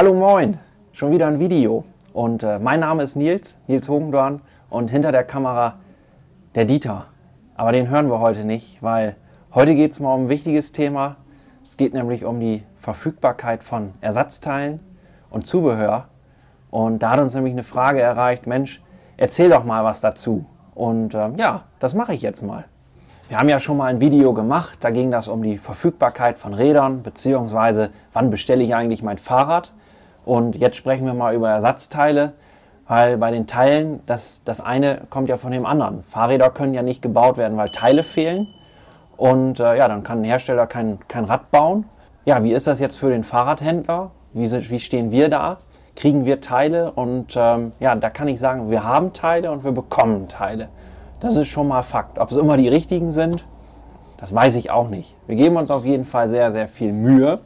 Hallo moin, schon wieder ein Video. Und äh, mein Name ist Nils, Nils Hogendorn und hinter der Kamera der Dieter. Aber den hören wir heute nicht, weil heute geht es mal um ein wichtiges Thema. Es geht nämlich um die Verfügbarkeit von Ersatzteilen und Zubehör. Und da hat uns nämlich eine Frage erreicht, Mensch, erzähl doch mal was dazu. Und äh, ja, das mache ich jetzt mal. Wir haben ja schon mal ein Video gemacht, da ging das um die Verfügbarkeit von Rädern, beziehungsweise wann bestelle ich eigentlich mein Fahrrad. Und jetzt sprechen wir mal über Ersatzteile, weil bei den Teilen, das, das eine kommt ja von dem anderen. Fahrräder können ja nicht gebaut werden, weil Teile fehlen. Und äh, ja, dann kann ein Hersteller kein, kein Rad bauen. Ja, wie ist das jetzt für den Fahrradhändler? Wie, wie stehen wir da? Kriegen wir Teile? Und ähm, ja, da kann ich sagen, wir haben Teile und wir bekommen Teile. Das ist schon mal Fakt. Ob es immer die richtigen sind, das weiß ich auch nicht. Wir geben uns auf jeden Fall sehr, sehr viel Mühe,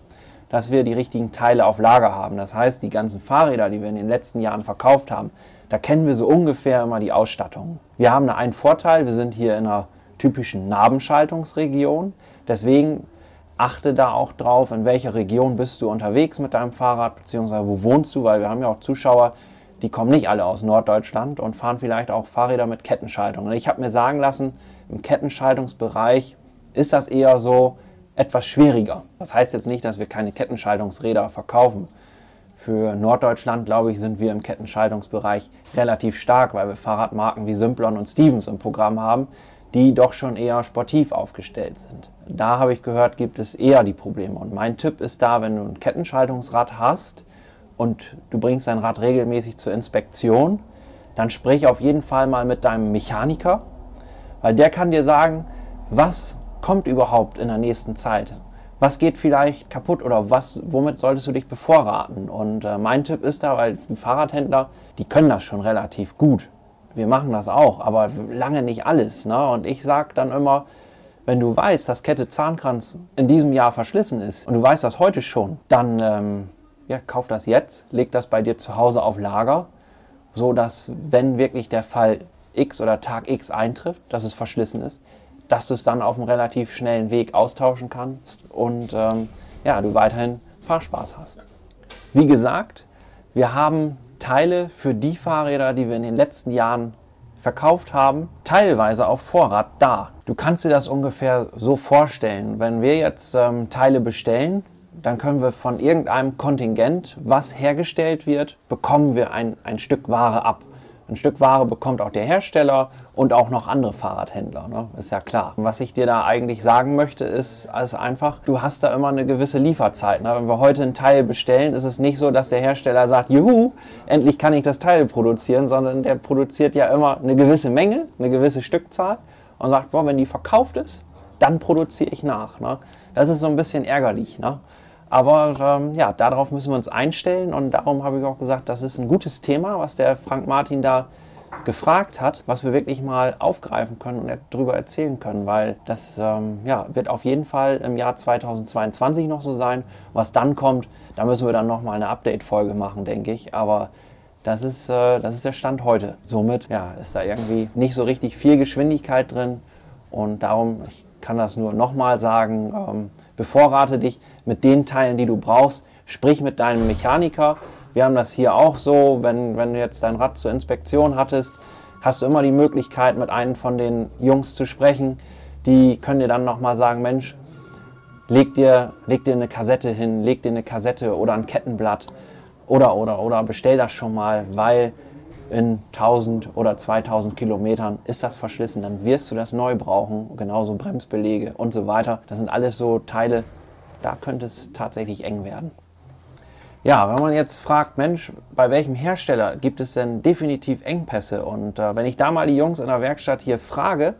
dass wir die richtigen Teile auf Lager haben. Das heißt, die ganzen Fahrräder, die wir in den letzten Jahren verkauft haben, da kennen wir so ungefähr immer die Ausstattung. Wir haben da einen Vorteil, wir sind hier in einer typischen Nabenschaltungsregion. Deswegen achte da auch drauf, in welcher Region bist du unterwegs mit deinem Fahrrad, beziehungsweise wo wohnst du, weil wir haben ja auch Zuschauer, die kommen nicht alle aus Norddeutschland und fahren vielleicht auch Fahrräder mit Kettenschaltung. Ich habe mir sagen lassen, im Kettenschaltungsbereich ist das eher so etwas schwieriger. Das heißt jetzt nicht, dass wir keine Kettenschaltungsräder verkaufen. Für Norddeutschland, glaube ich, sind wir im Kettenschaltungsbereich relativ stark, weil wir Fahrradmarken wie Simplon und Stevens im Programm haben, die doch schon eher sportiv aufgestellt sind. Da habe ich gehört, gibt es eher die Probleme. Und mein Tipp ist da, wenn du ein Kettenschaltungsrad hast, und du bringst dein Rad regelmäßig zur Inspektion, dann sprich auf jeden Fall mal mit deinem Mechaniker, weil der kann dir sagen, was kommt überhaupt in der nächsten Zeit. Was geht vielleicht kaputt oder was, womit solltest du dich bevorraten? Und äh, mein Tipp ist da, weil die Fahrradhändler, die können das schon relativ gut. Wir machen das auch, aber lange nicht alles. Ne? Und ich sage dann immer, wenn du weißt, dass Kette Zahnkranz in diesem Jahr verschlissen ist und du weißt das heute schon, dann ähm, ja, kauf das jetzt, leg das bei dir zu Hause auf Lager, so dass wenn wirklich der Fall X oder Tag X eintrifft, dass es verschlissen ist, dass du es dann auf einem relativ schnellen Weg austauschen kannst und ähm, ja, du weiterhin Fahrspaß hast. Wie gesagt, wir haben Teile für die Fahrräder, die wir in den letzten Jahren verkauft haben, teilweise auf Vorrat da. Du kannst dir das ungefähr so vorstellen. Wenn wir jetzt ähm, Teile bestellen, dann können wir von irgendeinem Kontingent, was hergestellt wird, bekommen wir ein, ein Stück Ware ab. Ein Stück Ware bekommt auch der Hersteller und auch noch andere Fahrradhändler, ne? ist ja klar. Was ich dir da eigentlich sagen möchte, ist, ist einfach, du hast da immer eine gewisse Lieferzeit. Ne? Wenn wir heute ein Teil bestellen, ist es nicht so, dass der Hersteller sagt, juhu, endlich kann ich das Teil produzieren, sondern der produziert ja immer eine gewisse Menge, eine gewisse Stückzahl und sagt, boah, wenn die verkauft ist, dann produziere ich nach. Ne? Das ist so ein bisschen ärgerlich. Ne? Aber ähm, ja, darauf müssen wir uns einstellen und darum habe ich auch gesagt, das ist ein gutes Thema, was der Frank Martin da gefragt hat, was wir wirklich mal aufgreifen können und darüber erzählen können, weil das ähm, ja, wird auf jeden Fall im Jahr 2022 noch so sein. Was dann kommt, da müssen wir dann nochmal eine Update-Folge machen, denke ich. Aber das ist, äh, das ist der Stand heute. Somit ja, ist da irgendwie nicht so richtig viel Geschwindigkeit drin und darum, ich kann das nur nochmal sagen, ähm, bevorrate dich mit den Teilen, die du brauchst. Sprich mit deinem Mechaniker. Wir haben das hier auch so, wenn, wenn du jetzt dein Rad zur Inspektion hattest, hast du immer die Möglichkeit, mit einem von den Jungs zu sprechen. Die können dir dann nochmal sagen, Mensch, leg dir, leg dir eine Kassette hin, leg dir eine Kassette oder ein Kettenblatt oder, oder, oder bestell das schon mal, weil in 1000 oder 2000 Kilometern ist das verschlissen, dann wirst du das neu brauchen, genauso Bremsbelege und so weiter. Das sind alles so Teile, da könnte es tatsächlich eng werden. Ja, wenn man jetzt fragt, Mensch, bei welchem Hersteller gibt es denn definitiv Engpässe? Und äh, wenn ich da mal die Jungs in der Werkstatt hier frage,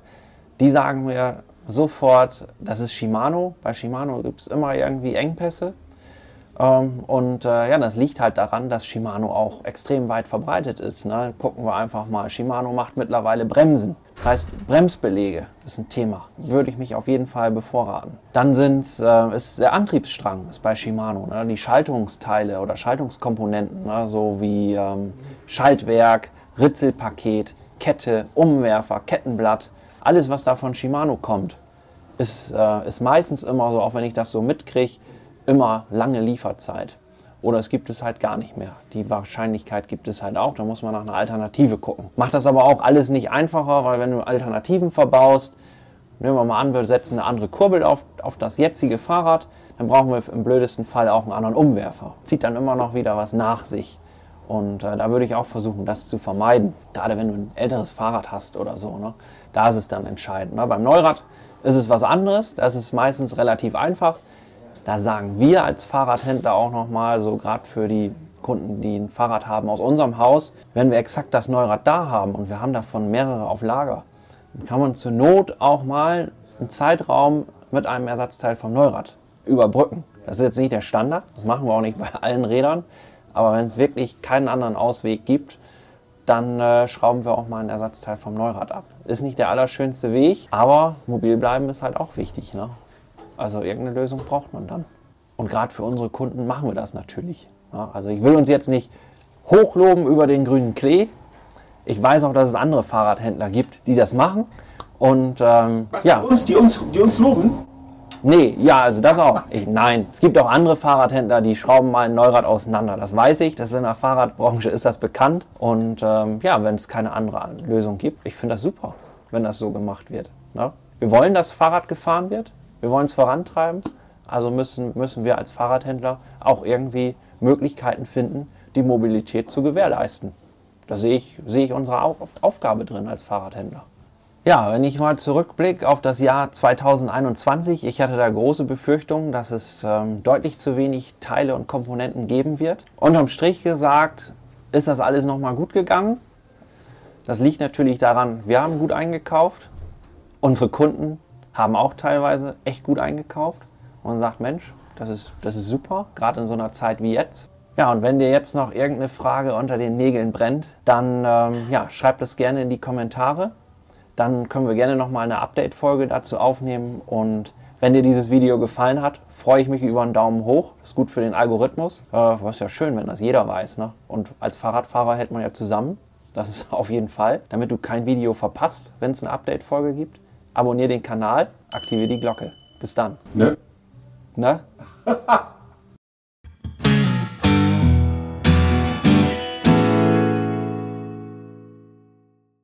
die sagen mir sofort, das ist Shimano. Bei Shimano gibt es immer irgendwie Engpässe. Ähm, und äh, ja, das liegt halt daran, dass Shimano auch extrem weit verbreitet ist. Ne? Gucken wir einfach mal. Shimano macht mittlerweile Bremsen. Das heißt, Bremsbelege ist ein Thema. Würde ich mich auf jeden Fall bevorraten. Dann sind's, äh, ist der Antriebsstrang ist bei Shimano. Ne? Die Schaltungsteile oder Schaltungskomponenten, ne? so wie ähm, Schaltwerk, Ritzelpaket, Kette, Umwerfer, Kettenblatt. Alles, was da von Shimano kommt, ist, äh, ist meistens immer so, auch wenn ich das so mitkriege, immer lange Lieferzeit. oder es gibt es halt gar nicht mehr. Die Wahrscheinlichkeit gibt es halt auch, da muss man nach einer Alternative gucken. Macht das aber auch alles nicht einfacher, weil wenn du Alternativen verbaust, nehmen wir mal an, wir setzen eine andere Kurbel auf, auf das jetzige Fahrrad, dann brauchen wir im blödesten Fall auch einen anderen Umwerfer. Zieht dann immer noch wieder was nach sich. Und äh, da würde ich auch versuchen, das zu vermeiden. Gerade wenn du ein älteres Fahrrad hast oder so. Ne? Da ist es dann entscheidend. Ne? Beim Neurad ist es was anderes. Das ist meistens relativ einfach. Da sagen wir als Fahrradhändler auch nochmal, so gerade für die Kunden, die ein Fahrrad haben aus unserem Haus, wenn wir exakt das Neurad da haben und wir haben davon mehrere auf Lager, dann kann man zur Not auch mal einen Zeitraum mit einem Ersatzteil vom Neurad überbrücken. Das ist jetzt nicht der Standard, das machen wir auch nicht bei allen Rädern, aber wenn es wirklich keinen anderen Ausweg gibt, dann äh, schrauben wir auch mal ein Ersatzteil vom Neurad ab. Ist nicht der allerschönste Weg, aber mobil bleiben ist halt auch wichtig. Ne? Also irgendeine Lösung braucht man dann. Und gerade für unsere Kunden machen wir das natürlich. Ja? Also ich will uns jetzt nicht hochloben über den grünen Klee. Ich weiß auch, dass es andere Fahrradhändler gibt, die das machen. Und ähm, Was, ja. Uns, die, uns, die uns loben? Nee, ja, also das auch. Ich, nein, es gibt auch andere Fahrradhändler, die schrauben mal ein Neurad auseinander. Das weiß ich, das ist in der Fahrradbranche ist das bekannt. Und ähm, ja, wenn es keine andere Lösung gibt, ich finde das super, wenn das so gemacht wird. Ne? Wir wollen, dass Fahrrad gefahren wird, wir wollen es vorantreiben. Also müssen, müssen wir als Fahrradhändler auch irgendwie Möglichkeiten finden, die Mobilität zu gewährleisten. Da sehe ich, sehe ich unsere Aufgabe drin als Fahrradhändler. Ja, wenn ich mal zurückblicke auf das Jahr 2021, ich hatte da große Befürchtungen, dass es ähm, deutlich zu wenig Teile und Komponenten geben wird. Unterm Strich gesagt, ist das alles nochmal gut gegangen. Das liegt natürlich daran, wir haben gut eingekauft. Unsere Kunden haben auch teilweise echt gut eingekauft. Und sagt, Mensch, das ist, das ist super, gerade in so einer Zeit wie jetzt. Ja, und wenn dir jetzt noch irgendeine Frage unter den Nägeln brennt, dann ähm, ja, schreib das gerne in die Kommentare dann können wir gerne nochmal eine Update-Folge dazu aufnehmen. Und wenn dir dieses Video gefallen hat, freue ich mich über einen Daumen hoch. Das ist gut für den Algorithmus. Äh, ist ja schön, wenn das jeder weiß. Ne? Und als Fahrradfahrer hält man ja zusammen. Das ist auf jeden Fall. Damit du kein Video verpasst, wenn es eine Update-Folge gibt. Abonniere den Kanal, aktiviere die Glocke. Bis dann. Ne? Ne?